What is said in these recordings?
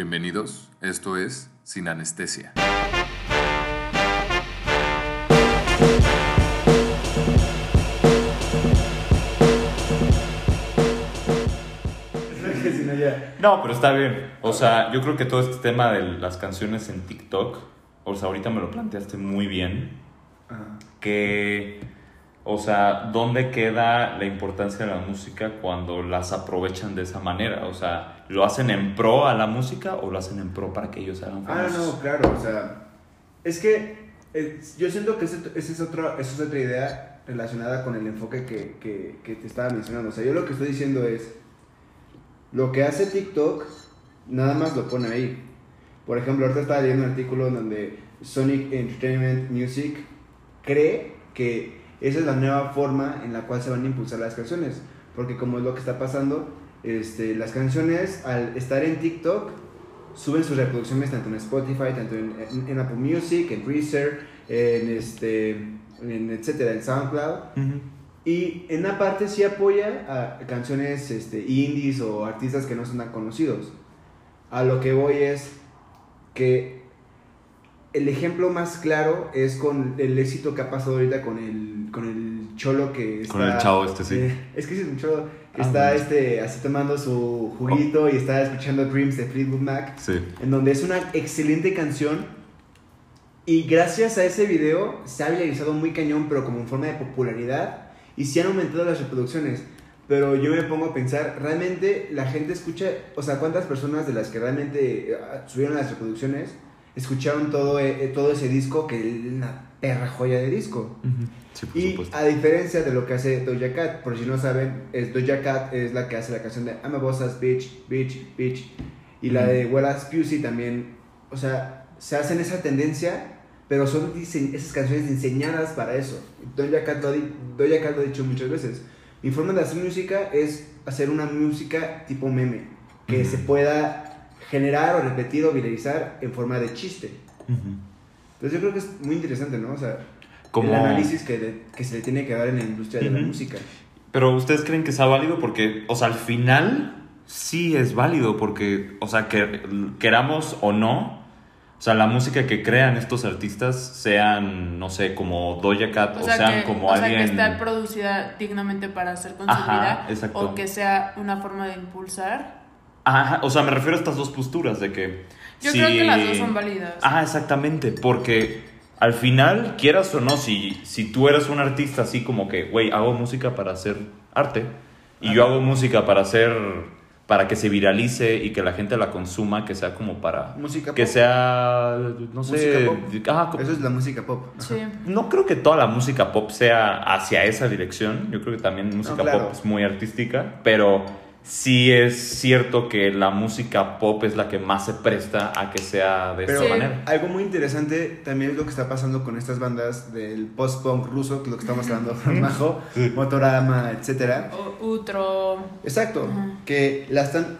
Bienvenidos, esto es Sin Anestesia. No, pero está bien. O sea, yo creo que todo este tema de las canciones en TikTok, o sea, ahorita me lo planteaste muy bien. Que, o sea, ¿dónde queda la importancia de la música cuando las aprovechan de esa manera? O sea, ¿lo hacen en pro a la música o lo hacen en pro para que ellos se hagan Ah, famosos? no, claro, o sea, es que eh, yo siento que esa es, otro, esa es otra idea relacionada con el enfoque que, que, que te estaba mencionando. O sea, yo lo que estoy diciendo es, lo que hace TikTok, nada más lo pone ahí. Por ejemplo, ahorita estaba leyendo un artículo donde Sonic Entertainment Music cree que esa es la nueva forma en la cual se van a impulsar las canciones. Porque como es lo que está pasando, este, las canciones al estar en TikTok suben sus reproducciones tanto en Spotify, tanto en, en- en Apple Music, en Deezer, en este, en etcétera, en SoundCloud. Ujú. Y en una parte sí apoya a canciones este, indies o artistas que no son tan conocidos. A lo que voy es que el ejemplo más claro es con el éxito que ha pasado ahorita con el, con el cholo que está... Con el chavo este, sí. Eh, es que es un cholo que Ah, está este, así tomando su juguito y está escuchando Dreams de Fleetwood Mac Sí. en donde es una excelente canción y gracias a ese video se ha viralizado muy cañón, pero como en forma de popularidad y sí han aumentado las reproducciones. Pero yo me pongo a pensar, realmente la gente escucha, o sea, ¿cuántas personas de las que realmente eh, subieron las reproducciones escucharon todo, eh, todo ese disco que es una perra joya de disco? Sí, por Y supuesto. a diferencia de lo que hace Doja Cat, por si no saben, es Doja Cat es la que hace la canción de I'm a boss ass bitch, bitch, bitch. Y la de Well As Pussy también, o sea, se hacen esa tendencia, pero son esas canciones diseñadas para eso. Doja Cat, lo Doja Cat lo ha dicho muchas veces. Mi forma de hacer música es hacer una música tipo meme, que se pueda generar o repetir o viralizar en forma de chiste. Entonces yo creo que es muy interesante, ¿no? O sea, Como- el análisis que, le- que se le tiene que dar en la industria de la música. Pero ustedes creen que sea válido porque, o sea, al final sí es válido porque, o sea, que queramos o no, o sea, la música que crean estos artistas sean, no sé, como Doja Cat o, O sea, sean que, como o sea, alguien... que está producida dignamente para ser Ajá, consumida exacto. o que sea una forma de impulsar. Ajá, o sea, me refiero a estas dos posturas de que... Yo si- creo que las dos son válidas. Ajá, exactamente, porque al final, quieras o no, si, si tú eres un artista así como que, güey, hago música para hacer arte y yo hago música para hacer, para que se viralice y que la gente la consuma, que sea como para... Música que pop. sea, no Música sé... pop. ajá, co- Eso es la música pop. Sí. no creo que toda la música pop sea hacia esa dirección. Yo creo que también música claro. pop es muy artística, pero sí es cierto que la música pop es la que más se presta a que sea de Pero esa Sí. manera. algo muy interesante también es lo que está pasando con estas bandas del post-punk ruso, que es lo que estamos hablando con Majo, Motorama, etcétera. O- Utro. Exacto, que la están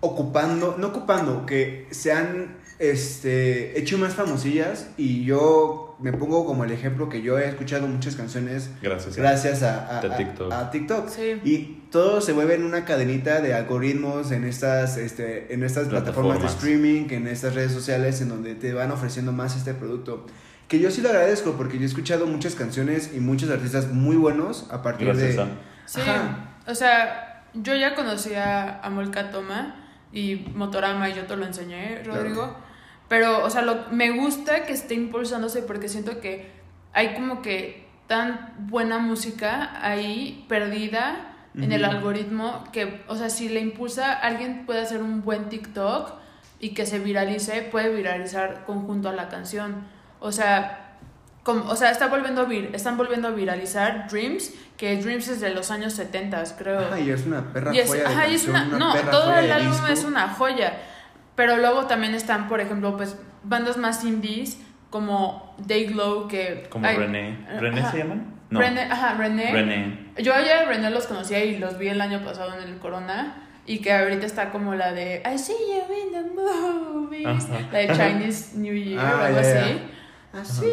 ocupando, no ocupando, que se han este, hecho más famosillas y yo me pongo como el ejemplo que yo he escuchado muchas canciones Gracias. a- gracias a, a- a- TikTok. a TikTok. Sí. Y todo se mueve en una cadenita de algoritmos en estas, este, en estas plataformas. de streaming, en estas redes sociales, en donde te van ofreciendo más este producto. Que yo sí lo agradezco porque yo he escuchado muchas canciones y muchos artistas muy buenos a partir Gracias de... a- Sí. Ajá. O sea, yo ya conocía a Molka Toma y Motorama y yo te lo enseñé, Claro. Pero, o sea, lo, me gusta que esté impulsándose porque siento que hay como que tan buena música ahí perdida en el algoritmo que, o sea, si le impulsa, alguien puede hacer un buen TikTok y que se viralice, puede viralizar conjunto a la canción. O sea, como, o sea, está volviendo a vir, están volviendo a viralizar Dreams, que Dreams es de los años 70, creo. Ajá, y es una perra Y es, joya de ajá, y es una, no, todo el álbum disco. es una joya. Pero luego también están, por ejemplo, pues bandas más indies como Dayglow que Como ay, René. ¿René ajá. se llaman? No. René, ajá, René. René. Yo ya a René los conocía y los vi el año pasado en el Corona y que ahorita está como la de I see you in the movies, Ajá. la de Chinese New Year Ah, o algo así. ya. Así.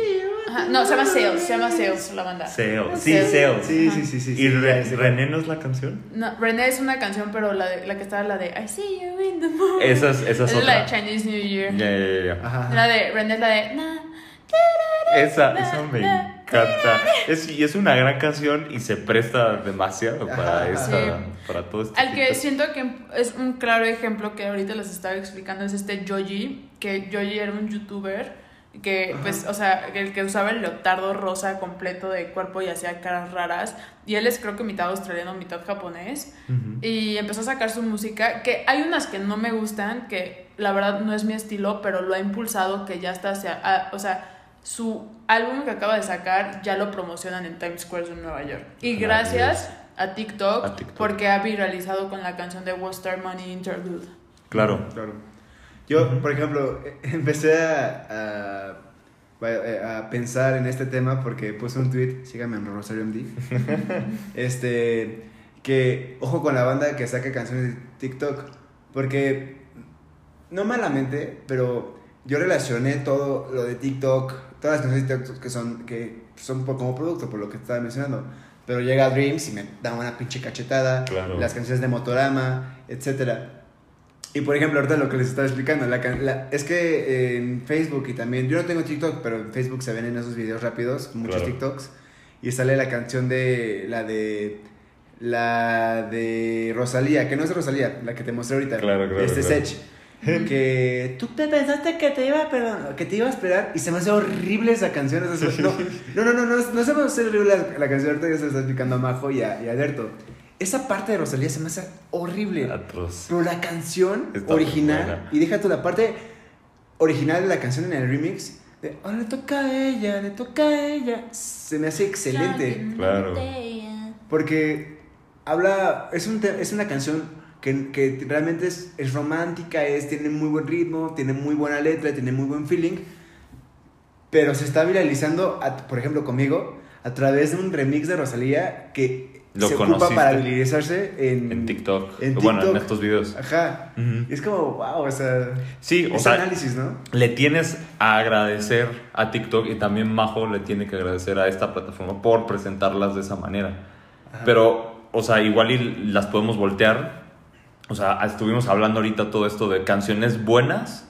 Ajá, No, se llama Sales, se llama Sales la banda. Sales. Sí, Sales. Sí, sí, sí, sí. ¿Y sí, Re-. René no es la canción? No, René es una canción, pero la, de, la que estaba la de I see you in the moon. Esa es, esa es es la de otra. Chinese New Year. Ya, ya, ya. La de René es la de na, Esa, esa me encanta. Es, y es una gran canción y se presta demasiado para, esa, Sí. para todo este Al que tipo. siento que es un claro ejemplo que ahorita les estaba explicando es este Joji, que Joji era un youtuber que pues, o sea, el que usaba el leotardo rosa completo de cuerpo y hacía caras raras y él es creo que mitad australiano, mitad japonés y empezó a sacar su música, que hay unas que no me gustan, que la verdad no es mi estilo, pero lo ha impulsado que ya está hacia, ah, o sea, su álbum que acaba de sacar ya lo promocionan en Times Square en Nueva York. Y gracias a TikTok, A TikTok. porque ha viralizado con la canción de World Star Money Interlude. Claro. Claro. Yo, por ejemplo, empecé a, a, a pensar en este tema porque puse un tweet, síganme en Rosario MD, este, que ojo con la banda que saca canciones de TikTok, porque no malamente, pero yo relacioné todo lo de TikTok, todas las canciones de TikTok que son, que son por- como producto, por lo que estaba mencionando. Pero llega Dreams y me da una pinche cachetada, Claro. las canciones de Motorama, etcétera. Y por ejemplo, ahorita lo que les estaba explicando, la, la- es que en Facebook y también, yo no tengo TikTok, pero en Facebook se ven en esos videos rápidos, muchos Claro. TikToks, y sale la canción de, la de, la de Rosalía, que no es Rosalía, la que te mostré ahorita, Claro, claro, este claro. Sech, que tú te pensaste que te iba, perdón, que te iba a esperar, y se me hace horrible esa canción, no, no, no, no, no, no se me hace horrible la, la canción, ahorita ya se está explicando a Majo y a, y a Alberto. Esa parte de Rosalía se me hace horrible. Atroz. Pero la canción Está original, y déjate la parte original de la canción en el remix, de oh, le toca a ella, le toca a ella, se me hace excelente. Claro. Porque habla, es, un es una canción que, que realmente es, es romántica, es, tiene muy buen ritmo, tiene muy buena letra, tiene muy buen feeling, pero se está viralizando, a- por ejemplo, conmigo, a través de un remix de Rosalía que Lo se ocupa para viralizarse en, En TikTok. en Bueno, en estos videos. Ajá. Es como, wow, o sea, Sí, o sea, análisis, ¿no? le tienes a agradecer a TikTok y también Majo le tiene que agradecer a esta plataforma por presentarlas de esa manera. Pero, o sea, igual y las podemos voltear. O sea, estuvimos hablando ahorita todo esto de canciones buenas,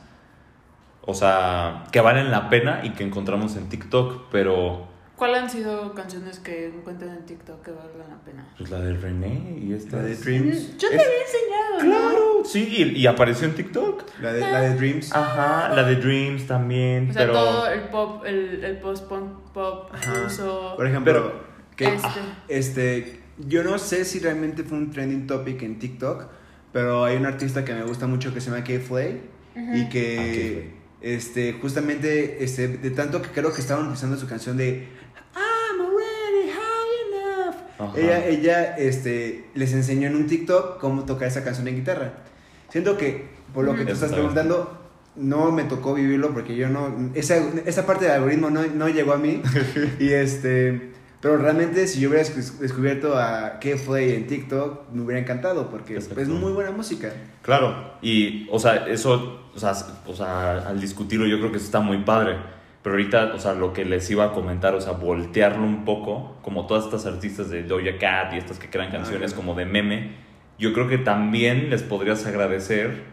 o sea, que valen la pena y que encontramos en TikTok, pero ¿Cuáles han sido canciones que encuentren en TikTok que valgan la pena? pues la de René y esta La de Dreams. Yo te Es- había enseñado, ¿no? Claro, sí, y, y apareció en TikTok. La de, la de Dreams. Ajá, la de Dreams también, O sea, pero todo el pop, el, el post-punk pop Ajá. ruso. Por ejemplo, Pero- que, Este. este, yo no sé si realmente fue un trending topic en TikTok, pero hay un artista que me gusta mucho que se llama K-Flay y que este, justamente este, de tanto que creo que estaban utilizando su canción de Ajá. Ella, ella este, les enseñó en un TikTok cómo tocar esa canción en guitarra. Siento que, por lo que tú estás preguntando, no me tocó vivirlo porque yo no. Esa, esa parte del algoritmo no, no llegó a mí. y este. Pero realmente, si yo hubiera des- descubierto a K-Flay en TikTok, me hubiera encantado porque Exacto. es muy buena música. Claro, y, o sea, eso, o sea, o sea, al discutirlo yo creo que eso está muy padre. Pero ahorita, o sea, lo que les iba a comentar, o sea, voltearlo un poco, como todas estas artistas de Doja Cat y estas que crean canciones claro. como de meme, yo creo que también les podrías agradecer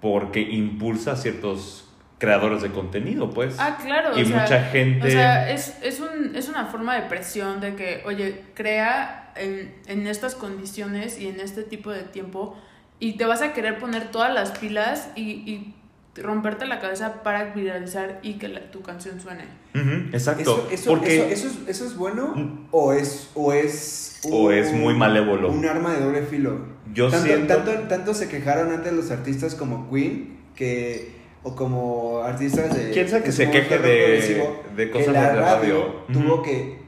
porque impulsa a ciertos creadores de contenido, pues. Ah, claro. y o sea, mucha gente... O sea, es, es, un, es una forma de presión de que, oye, crea en, en estas condiciones y en este tipo de tiempo y te vas a querer poner todas las pilas y, y romperte la cabeza para viralizar y que la- tu canción suene. Ujú, exacto. Eso, eso, porque... eso, eso es, eso es bueno o es, o es, O es muy malévolo. Un arma de doble filo. Yo tanto, siento- tanto, tanto se quejaron antes los artistas como Queen que o como artistas de ¿Quién sabe que se queje de- de que cosas la de radio? tuvo que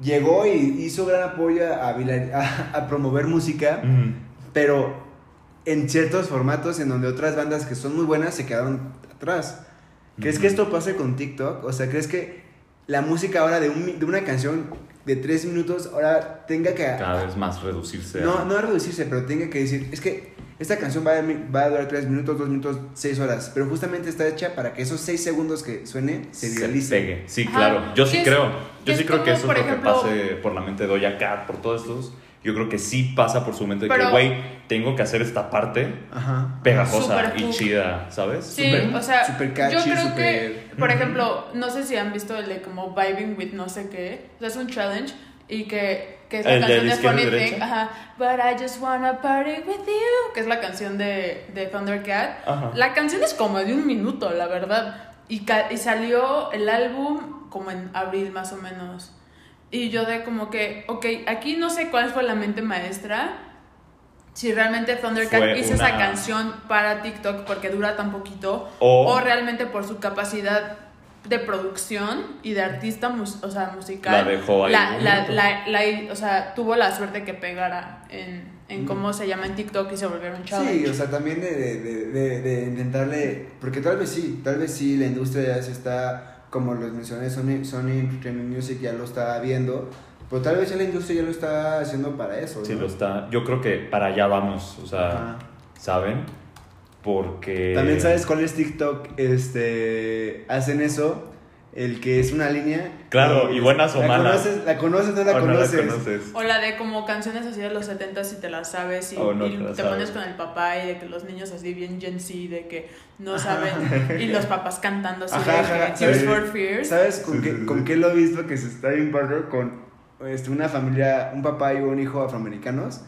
llegó y hizo gran apoyo a, a, a promover música pero en ciertos formatos en donde otras bandas que son muy buenas se quedaron atrás. ¿Crees que esto pase con TikTok? O sea, ¿crees que la música ahora de, un de una canción de tres minutos ahora tenga que... Cada vez más reducirse. a- No, no a reducirse, pero tenga que decir, es que esta canción va a, va a durar 3 minutos, 2 minutos, 6 horas, pero justamente está hecha para que esos 6 segundos que suene se viralice. pegue. Sí, Ajá. claro. Yo sí creo. que Yo es sí creo que eso es lo ejemplo- que pase por la mente de Doja Cat, por todos estos. Yo creo que sí pasa por su mente de que, güey, tengo que hacer esta parte Ajá. pegajosa Super y chida, ¿sabes? Sí, Súper- o sea, super catchy, yo creo super- que, por ejemplo, no sé si han visto el de como Vibing with no sé qué, o sea, es un challenge y que, que es la ¿El de canción de, Funny derecha? Thing, ajá, But I Just Wanna Party With You, que es la canción de, de Thundercat. Ajá. La canción es como de un minuto, la verdad, y salió el álbum como en abril más o menos. Y yo de como que, ok, aquí no sé cuál fue la mente maestra, si realmente Thundercat Fue hizo una- esa canción para TikTok porque dura tan poquito, O- o, realmente por su capacidad de producción y de artista mus- o sea, musical. La dejó ahí La, la- la- la- o sea, tuvo la suerte que pegara en, en cómo se llama en TikTok y se volvieron challenge. Sí, o sea, también de, de, de- de intentarle, porque tal vez sí, tal vez sí la industria ya se está, como les mencioné, Sony, Sony Entertainment Music ya lo está viendo, pero tal vez ya la industria ya lo está haciendo para eso. Sí, ¿no? lo está. Yo creo que para allá vamos, o sea, Ajá. ¿saben? Porque... También sabes cuál es TikTok, este, hacen eso, el que es una línea. Claro, y buenas o la malas. Conoces, la conoces, no la ¿O no la conoces. conoces? O la de como canciones así de los 70 si te las sabes y, no y te te, las sabes. pones con el papá y de que los niños así bien Gen Z de que no saben y los papás cantando así Ajá, de ajá, que Tears ¿sabes? for Fears. ¿Sabes con, Sí, qué, sí, sí. con qué lo he visto que se está bien? Con este, una familia, un papá y un hijo afroamericanos.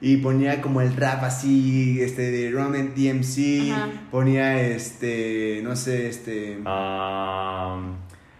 Y ponía como el rap así, este, de Roman DMC. Ponía, este, no sé, este... Ah,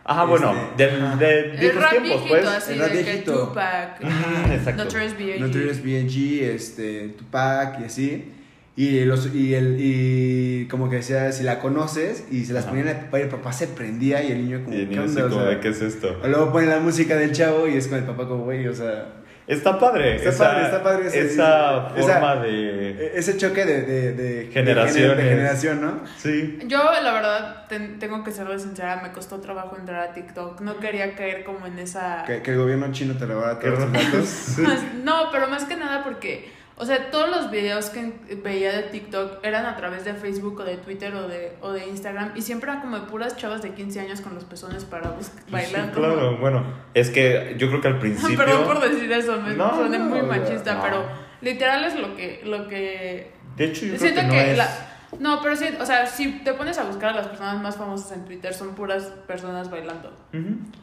ajá, Este, bueno, de, ajá. de El viejos rap tiempos, viejito pues. así el rap de que viejito. Tupac, Ujú, exacto. Notorious B.I.G. Notorious B.I.G., este, Tupac y así. Y, los, y, el, y como que decía, si la conoces, y se las Ajá. ponían al papá y el papá se prendía y el niño como, Y el ¿qué niño así onda? O como sea, de, ¿qué es esto? o luego pone la música del chavo y es con el papá como, güey, o sea... Está padre. Está esa, padre, está padre ese- Esa esa- forma de... E- Ese choque de, de, de, Generaciones. de, generación, ¿no? Sí. Yo, la verdad, ten- tengo que serle sincera, me costó trabajo entrar a TikTok. No quería caer como en esa... Que, que el gobierno chino te robara todos tus raro. datos. No, pero más que nada porque, o sea, todos los videos que veía de TikTok eran a través de Facebook o de Twitter o de, o de Instagram y siempre eran como de puras chavas de 15 años con los pezones parados bailando. Claro, bueno. Es que yo creo que al principio... Perdón por decir eso, me No, suena no, muy machista, no. pero literal es lo que, lo que De hecho, yo Siento creo que, que, no es... la- no, pero sí, o sea, si te pones a buscar a las personas más famosas en Twitter, son puras personas bailando.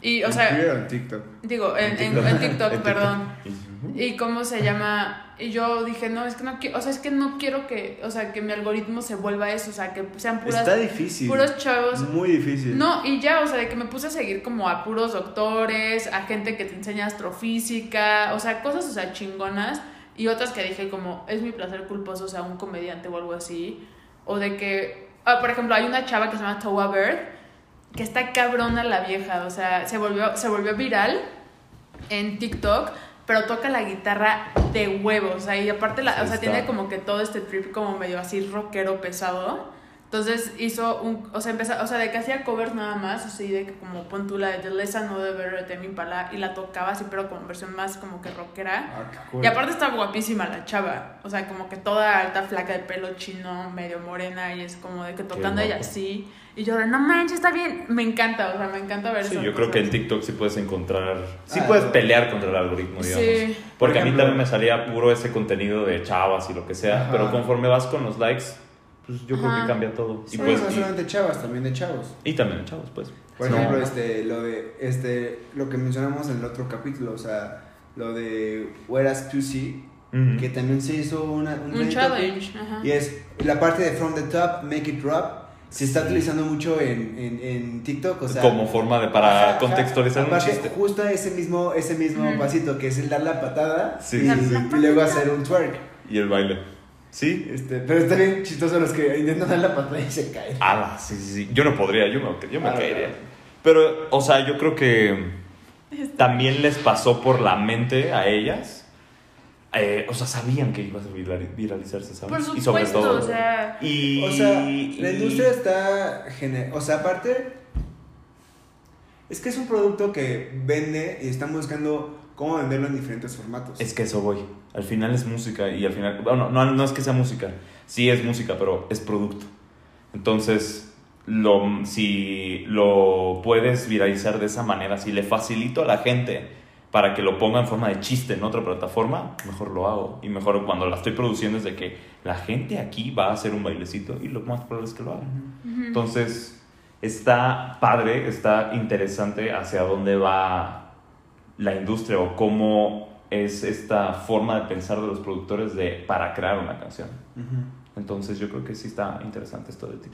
Y, o En sea, Twitter en TikTok. digo, en, en- TikTok. en TikTok, En perdón. Y cómo se llama, y yo dije, no, es que no quiero, o sea, es que no quiero que, o sea, que mi algoritmo se vuelva eso, o sea, que sean puras, Está difícil. puros chavos. Muy difícil. No, y ya, o sea, de que me puse a seguir como a puros doctores, a gente que te enseña astrofísica, o sea, cosas, o sea, chingonas, y otras que dije como, es mi placer culposo, o sea, un comediante o algo así, o de que, ah, por ejemplo, hay una chava que se llama Towa Bird, que está cabrona la vieja, o sea, se volvió, se volvió viral en TikTok, pero toca la guitarra de huevos, o sea, y aparte, la, Sí o sea, está. tiene como que todo este trip como medio así rockero pesado. Entonces hizo un, o sea, empezó, o sea, de que hacía covers nada más, así de que como pon tú la de The Lesson No de Better de Tame Impala y la tocaba así, pero como versión más como que rockera. Ah, qué cool. Y aparte está guapísima la chava, o sea, como que toda alta, flaca de pelo chino, medio morena y es como de que tocando ella así. Y yo, no manches, está bien, me encanta, o sea, me encanta ver Sí, esas yo creo que en. TikTok sí puedes encontrar, sí Ah, puedes no. pelear contra el algoritmo, digamos. Sí. Porque Por a mí ejemplo- también me salía puro ese contenido de chavas y lo que sea, Ajá. pero conforme vas con los likes, pues yo creo Ajá. que cambia todo. Y, Sí. pues, no y- solamente chavas, también de chavos. y también chavos, pues. Por No. ejemplo, este, lo de, este, lo que mencionamos en el otro capítulo, o sea, lo de Whereas to See, Ujú. que también se hizo una, un, Un challenge, ajá. Y es la parte de From the Top, Make It Drop, se está utilizando mucho en, en, en TikTok, o sea... Como forma de para Ajá, contextualizar un chiste. Justo ese mismo, ese mismo pasito, que es el dar la patada Sí, y, sí, sí. y luego hacer un twerk. Y el baile. Sí. Este, pero está bien chistoso los que intentan dar la patada y se caen. Ala, sí, sí, sí. Yo no podría, yo me, yo me Ah, caería. claro. Pero, o sea, yo creo que también les pasó por la mente a ellas. eh, o sea, sabían que ibas a viral- viralizarse, ¿sabes? Por y sobre todo. o sea, Y, O sea, la y- industria está... gener- O sea, aparte... Es que es un producto que vende y están buscando cómo venderlo en diferentes formatos. Es que eso voy. Al final es música y al final, bueno, no, no es que sea música, sí es música, pero es producto. Entonces, lo, si lo puedes viralizar de esa manera, si le facilito a la gente para que lo ponga en forma de chiste en otra plataforma, mejor lo hago. Y mejor cuando la estoy produciendo es de que la gente aquí va a hacer un bailecito y lo más probable es que lo haga. Entonces, está padre, está interesante hacia dónde va la industria o cómo es esta forma de pensar de los productores de, para crear una canción. Entonces, yo creo que sí está interesante esto de ti.